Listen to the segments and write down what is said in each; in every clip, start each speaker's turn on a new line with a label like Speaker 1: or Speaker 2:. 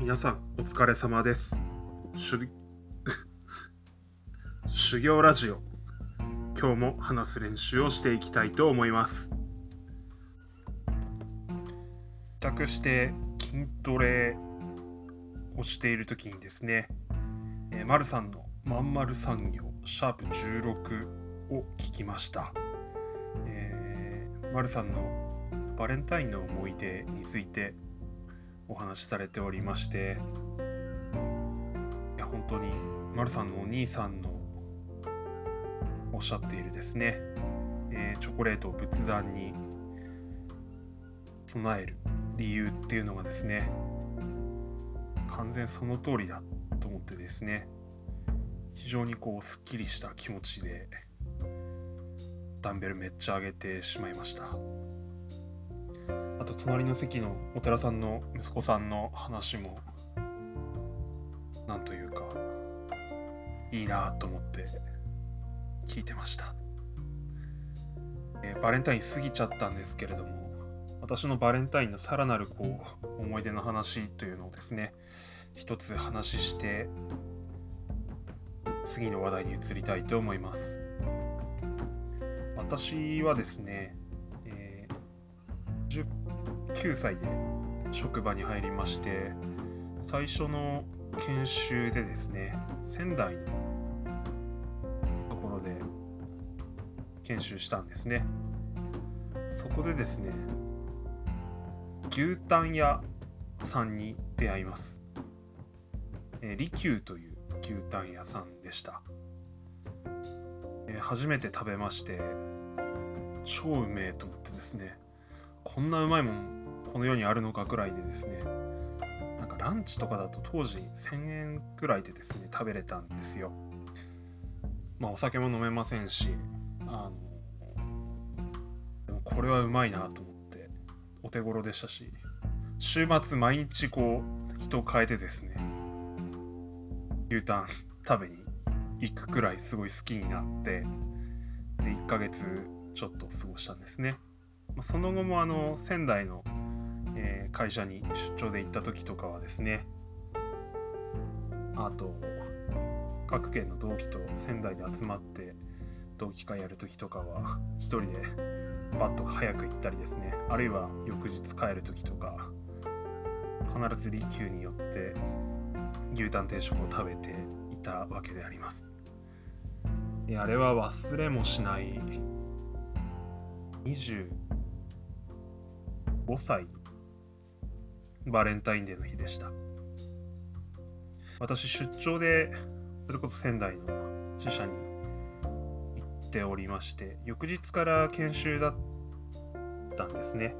Speaker 1: 皆さんお疲れ様です。修 修行ラジオ。今日も話す練習をしていきたいと思います。帰宅して筋トレをしている時にですね、えー、丸さんのまんまる産業シャープ16を聞きました。えー、丸さんのバレンタインの思い出についてお話しされておりましていや本当に丸さんのお兄さんのおっしゃっているですね、えー、チョコレートを仏壇に備える理由っていうのがですね完全その通りだと思ってですね非常にこうすっきりした気持ちでダンベルめっちゃ上げてしまいました。と隣の席のお寺さんの息子さんの話もなんというかいいなと思って聞いてました、えー、バレンタイン過ぎちゃったんですけれども私のバレンタインのさらなるこう思い出の話というのをですね一つ話して次の話題に移りたいと思います。私はですね、9歳で職場に入りまして最初の研修でですね仙台のところで研修したんですね。そこでですね牛タン屋さんに出会います、えー、利休という牛タン屋さんでした、えー、初めて食べまして超うめえと思ってですねこんなうまいもんこの世にあるのかくらいでですねなんかランチとかだと当時1000円くらいでですね食べれたんですよ。まあお酒も飲めませんしあのでもこれはうまいなと思ってお手頃でしたし週末毎日こう人を変えてですね牛タン 食べに行くくらいすごい好きになってで1ヶ月ちょっと過ごしたんですね。その後もあの仙台の、えー、会社に出張で行った時とかはですね。あと各県の同期と仙台で集まって同期会やる時とかは一人でバッと早く行ったりですね。あるいは翌日帰る時とか必ず利休によって牛タン定食を食べていたわけであります。あれは忘れもしない25歳バレンタインデーの日でした。私出張でそれこそ仙台の支社に行っておりまして翌日から研修だったんですね。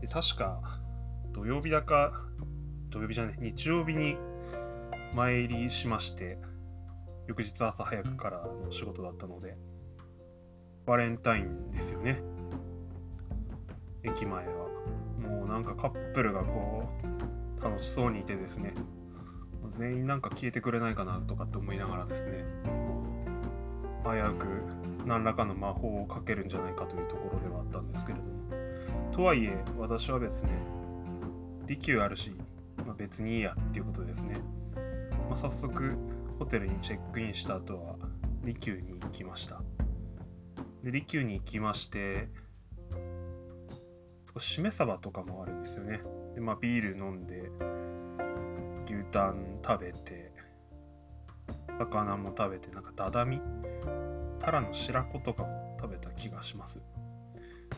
Speaker 1: で確か土曜日だか土曜日じゃない日曜日に参りしまして翌日朝早くからの仕事だったのでバレンタインですよね。駅前は。なんかカップルがこう楽しそうにいてですね。全員なんか消えてくれないかなとかって思いながらですね。危うく何らかの魔法をかけるんじゃないかというところではあったんですけれども。とはいえ私はですね利休あるし、まあ、別にいいやっていうことですね、まあ、早速ホテルにチェックインした後は利休に行きました。で利休に行きましてしめ鯖とかもあるんですよね。で、まあ、ビール飲んで、牛タン食べて、魚も食べて、なんかダダミタラの白子とかも食べた気がします。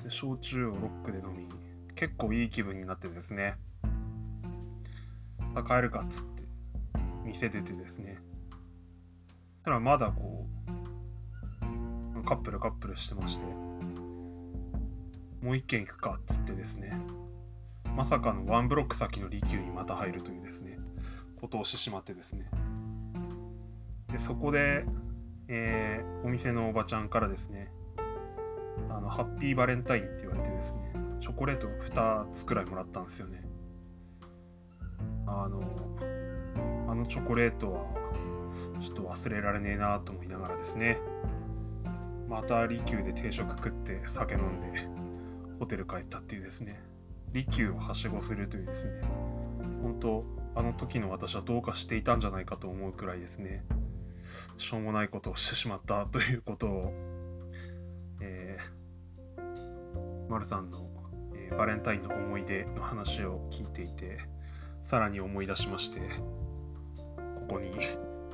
Speaker 1: で、焼酎をロックで飲み、結構いい気分になってですね、あ、帰るかっつって、店出てですね、ただまだこう、カップルカップルしてまして、もう一軒行くかっつってですね、まさかのワンブロック先の利休にまた入るというですね、ことをしてしまってですね。で、そこで、えー、お店のおばちゃんからですね、あの、ハッピーバレンタインって言われてですね、チョコレートを2つくらいもらったんですよね。あの、あのチョコレートは、ちょっと忘れられねえなと思いながらですね、また利休で定食食って酒飲んで、ホテル帰ったっていうですね、利休をはしごするというですね、本当あの時の私はどうかしていたんじゃないかと思うくらいですね。しょうもないことをしてしまったということを、えー、丸さんの、えー、バレンタインの思い出の話を聞いていてさらに思い出しましてここに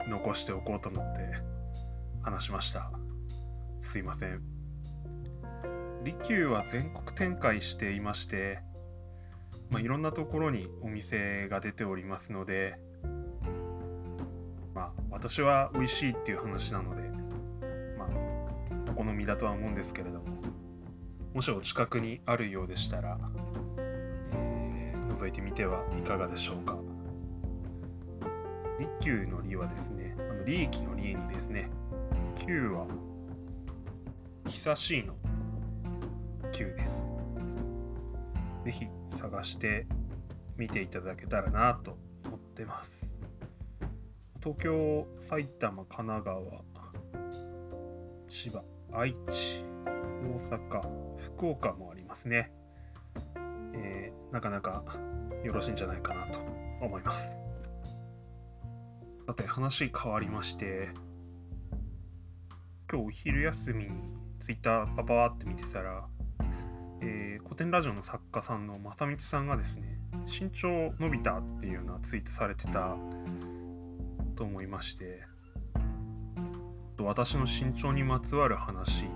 Speaker 1: 残しておこうと思って話しました。すいません。利休は全国展開していましてまあ、いろんなところにお店が出ておりますので、まあ、私は美味しいっていう話なので、まあ、お好みだとは思うんですけれども、もしお近くにあるようでしたら、えー、覗いてみてはいかがでしょうか。利休の利はですね、あの利益の利にですね、旧は久しいの旧です。ぜひ探してみていただけたらなと思ってます。東京、埼玉、神奈川、千葉、愛知、大阪、福岡もありますね。えー、なかなかよろしいんじゃないかなと思います。さて、話変わりまして、今日お昼休みにツイッターパパーって見てたら、えー、古典ラジオの作家さんの正光さんがですね身長伸びたっていうようなツイートされてたと思いまして私の身長にまつわる話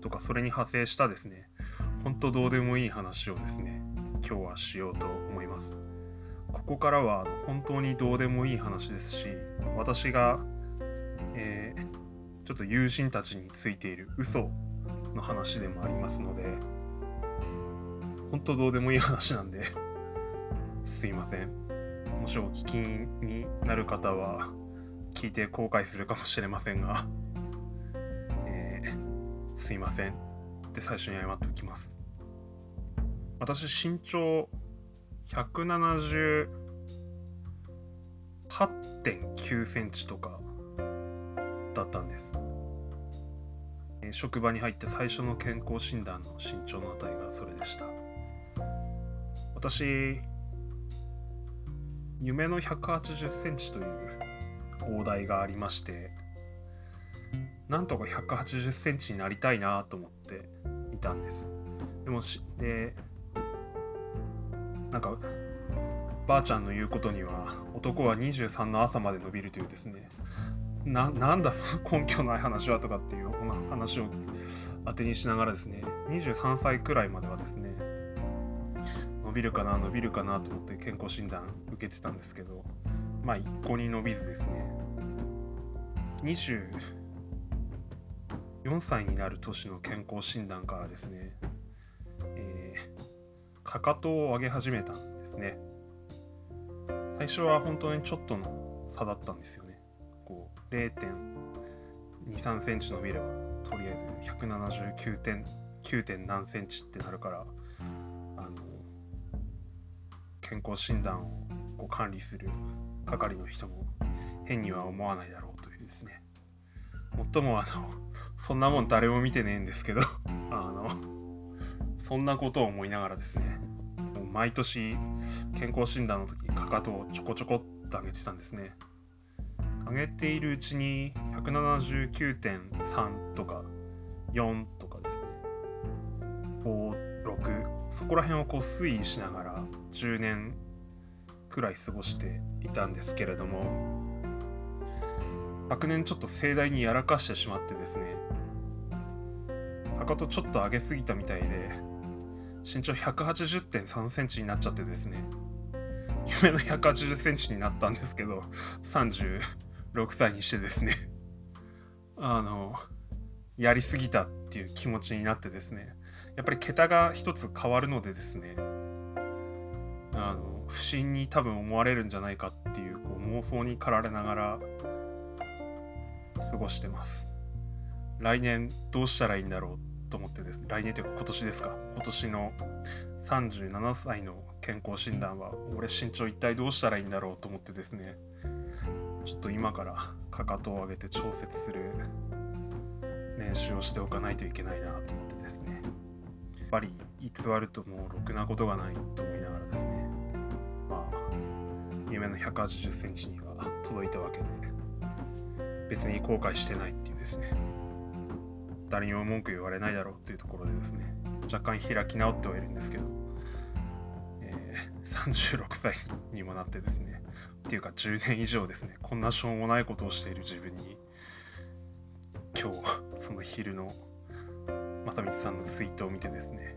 Speaker 1: とかそれに派生したですね本当どうでもいい話をですね今日はしようと思います。ここからは本当にどうでもいい話ですし私が、えー、ちょっと友人たちについている嘘の話でもありますので本当どうでもいい話なんですいません。もしお聞きになる方は、聞いて後悔するかもしれませんが、えー、すいません。って最初に謝っておきます。私、身長178.9センチとかだったんです。職場に入って最初の健康診断の身長の値がそれでした。私、夢の180センチという大台がありまして、なんとか180センチになりたいなと思っていたんです。でもし、で、なんか、ばあちゃんの言うことには、男は23の朝まで伸びるというですね、ななんだその根拠ない話はとかっていう話を当てにしながらですね23歳くらいまではですね伸びるかな伸びるかなと思って健康診断受けてたんですけどまあ一向に伸びずですね。24歳になる年の健康診断からですね、えー、かかとを上げ始めたんですね。最初は本当にちょっとの差だったんですよね。こう0.23センチ伸びれば。とりあえず179点9点何センチってなるから健康診断をこう管理する係の人も変には思わないだろうというですね。もっともあのそんなもん誰も見てねえんですけどあのそんなことを思いながらですねもう毎年健康診断の時かかとをちょこちょこっと上げてたんですね。上げているうちに179.3とか4とかですね。56そこら辺をこう推移しながら10年くらい過ごしていたんですけれども昨年ちょっと盛大にやらかしてしまってですね。かかとちょっと上げすぎたみたいで身長180.3センチになっちゃってですね。夢の180センチになったんですけど36歳にしてですね。あのやりすぎたっていう気持ちになってですね。やっぱり桁が一つ変わるのでですね。あの不審に多分思われるんじゃないかっていうこう妄想に駆られながら過ごしてます。来年どうしたらいいんだろうと思ってですね。来年というか今年ですか。今年の37歳の健康診断は俺身長一体どうしたらいいんだろうと思ってですね。ちょっと今からかかとを上げて調節する練習をしておかないといけないなと思ってですね。やっぱり偽るともうろくなことがないと思いながらですね。まあ夢の180センチには届いたわけで、別に後悔してないっていうですね、誰にも文句言われないだろうっていうところでですね、若干開き直ってはいるんですけど、え、36歳にもなってですね、っていうか10年以上ですね、こんなしょうもないことをしている自分に、今日、その昼の正光さんのツイートを見てですね、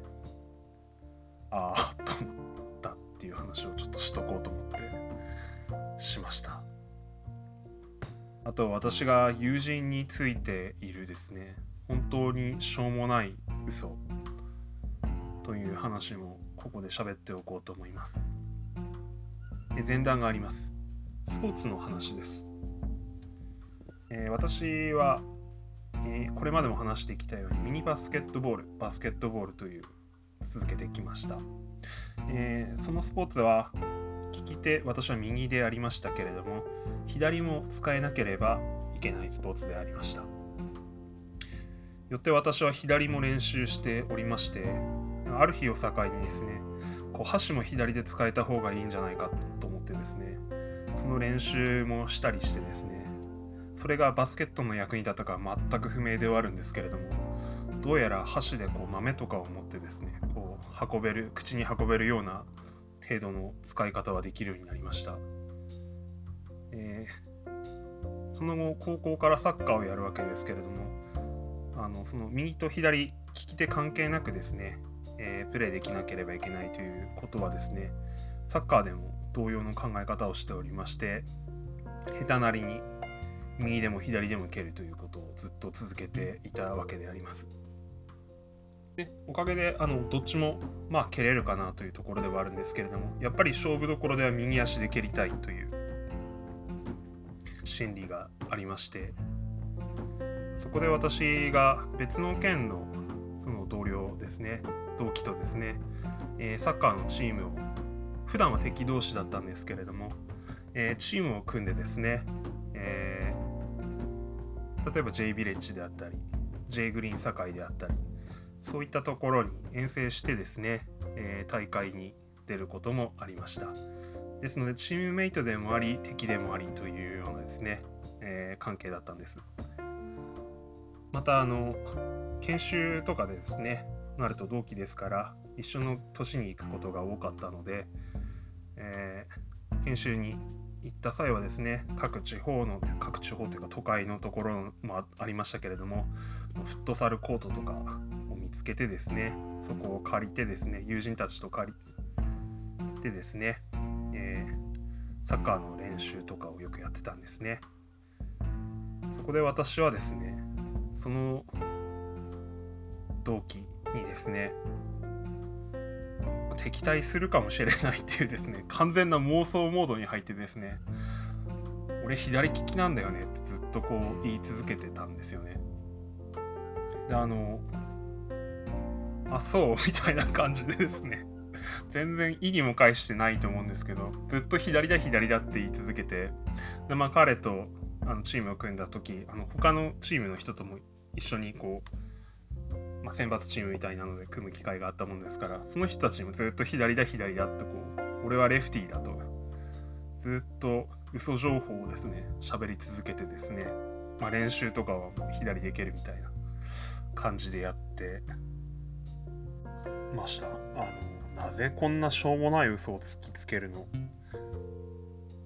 Speaker 1: ああ、と思ったっていう話をちょっとしとこうと思ってしました。あと私が友人についているですね、本当にしょうもない嘘という話もここで喋っておこうと思います。前段があります。スポーツの話です。えー、私は、えー、これまでも話してきたようにミニバスケットボール、バスケットボールという続けてきました。えー、そのスポーツは利き手、私は右でありましたけれども、左も使えなければいけないスポーツでありました。よって私は左も練習しておりまして、ある日を境にですね、こう箸も左で使えた方がいいんじゃないかと思ってですね、その練習もしたりしてですね、それがバスケットの役に立ったか全く不明ではあるんですけれども、どうやら箸でこう豆とかを持ってですね、こう運べる、口に運べるような程度の使い方はできるようになりました。えー、その後、高校からサッカーをやるわけですけれども、あのその右と左、利き手関係なくですね、えー、プレーできなければいけないということはですね、サッカーでも同様の考え方をしておりまして、下手なりに右でも左でも蹴るということをずっと続けていたわけであります。でおかげであのどっちもまあ蹴れるかなというところではあるんですけれどもやっぱり勝負どころでは右足で蹴りたいという心理がありましてそこで私が別の県のその同僚ですね同期とですね、えー、サッカーのチームを普段は敵同士だったんですけれども、えー、チームを組んでですね、えー、例えば J ビレッジであったり J グリーン堺であったりそういったところに遠征してですね、えー、大会に出ることもありました。ですので、チームメイトでもあり、敵でもありというようなですね、え、関係だったんです。また、あの、研修とかでですね、なると同期ですから、一緒の年に行くことが多かったので、えー、研修に行った際はですね、各地方の、各地方というか都会のところもありましたけれども、フットサルコートとかを見、つけてですね、そこを借りてですね、友人たちと借りてですね、えー、サッカーの練習とかをよくやってたんですね。そこで私はですね、その同期にですね、敵対するかもしれないっていうですね、完全な妄想モードに入ってですね、俺左利きなんだよねってずっとこう言い続けてたんですよね。で、あの、あ、そう？みたいな感じでですね。全然意にも介してないと思うんですけど、ずっと左だ左だって言い続けて、で、まあ彼とあのチームを組んだ時、あの他のチームの人とも一緒にこう、まあ、選抜チームみたいなので組む機会があったもんですから、その人たちもずっと左だ左だってこう、俺はレフティーだと、ずっと嘘情報をですね、喋り続けてですね、まあ、練習とかはもう左でいけるみたいな感じでやって、ました。あの、なぜこんなしょうもない嘘を突きつけるの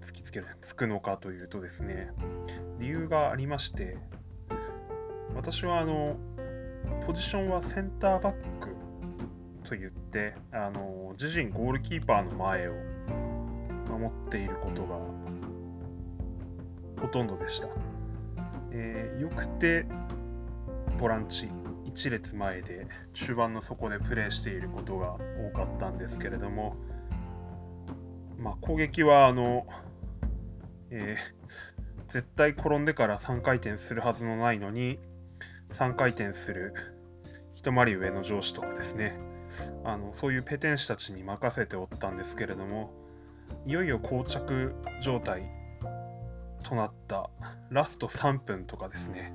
Speaker 1: 突きつける、つくのかというとですね、理由がありまして、私はあの、ポジションはセンターバックと言って、あの、自陣ゴールキーパーの前を守っていることがほとんどでした。えー、よくてボランチ1列前で中盤の底でプレーしていることが多かったんですけれども、まあ、攻撃はあの、えー、絶対転んでから3回転するはずのないのに3回転する一回り上の上司とかですね。あのそういうペテン師たちに任せておったんですけれどもいよいよ膠着状態となったラスト3分とかですね。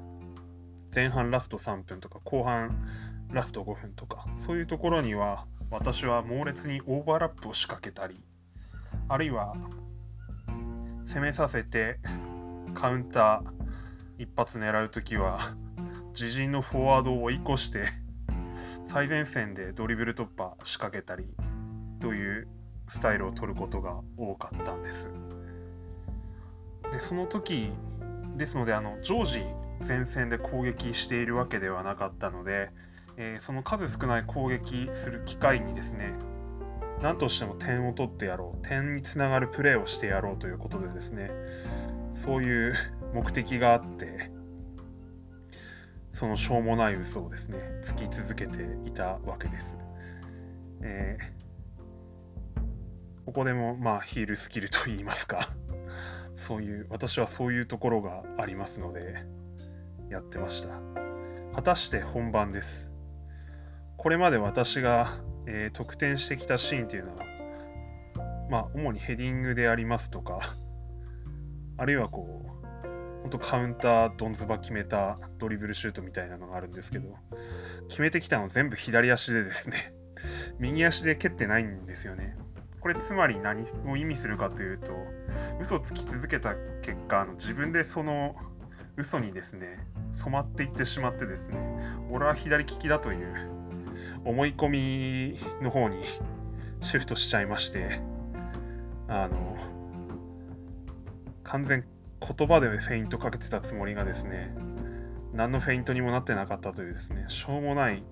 Speaker 1: 前半ラスト3分とか後半ラスト5分とかそういうところには私は猛烈にオーバーラップを仕掛けたりあるいは攻めさせてカウンター一発狙う時は自陣のフォワードを追い越して最前線でドリブル突破仕掛けたりというスタイルを取ることが多かったんです。でその時ですのであの常時前線で攻撃しているわけではなかったので、えー、その数少ない攻撃する機会にですね何としても点を取ってやろう点につながるプレーをしてやろうということでですねそういう目的があってそのしょうもない嘘をですねつき続けていたわけです。えー、ここでもまあヒールスキルと言いますかそういう私はそういうところがありますのでやってました果たして本番ですこれまで私が、えー、得点してきたシーンっていうのはまあ主にヘディングでありますとかあるいはこう本当カウンター、ドンズバ決めたドリブルシュートみたいなのがあるんですけど、決めてきたの全部左足でですね、右足で蹴ってないんですよね。これつまり何を意味するかというと、嘘をつき続けた結果、あの自分でその嘘にですね、染まっていってしまってですね、俺は左利きだという思い込みの方にシフトしちゃいまして、あの、完全言葉でフェイントかけてたつもりがですね、何のフェイントにもなってなかったというですね、しょうもない、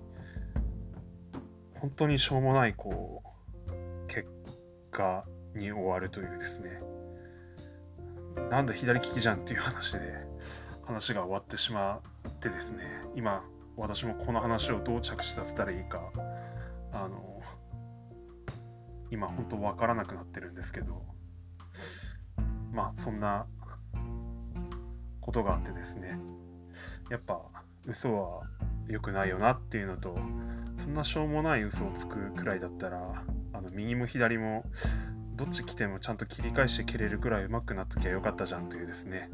Speaker 1: 本当にしょうもない、こう、結果に終わるというですね、なんだ左利きじゃんっていう話で、話が終わってしまってですね、今、私もこの話をどう着地させたらいいか、あの、今本当わからなくなってるんですけど、まあそんなことがあってですね。やっぱ嘘は良くないよなっていうのとそんなしょうもない嘘をつくくらいだったらあの右も左もどっち来てもちゃんと切り返して蹴れるくらい上手くなっときゃよかったじゃんというですね、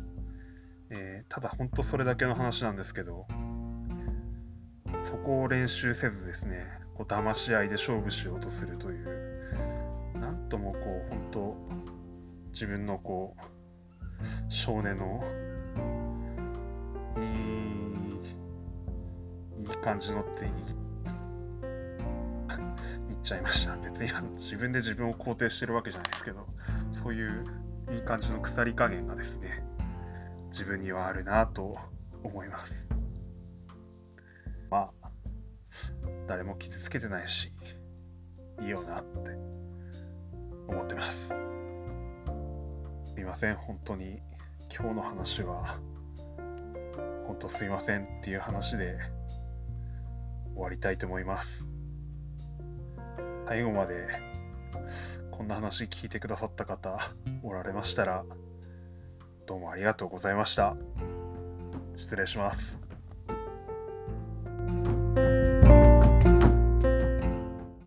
Speaker 1: えー、ただ本当それだけの話なんですけどそこを練習せずですねこう騙し合いで勝負しようとするというなんともこう本当自分のこう少年の感じのって言っちゃいました。別に自分で自分を肯定してるわけじゃないですけど、そういういい感じの腐り加減がですね、自分にはあるなと思います。まあ、誰も傷つけてないし、いいよなって思ってます。すいません、本当に今日の話は、本当すいませんっていう話で終わりたいと思います。最後までこんな話聞いてくださった方おられましたらどうもありがとうございました。失礼します。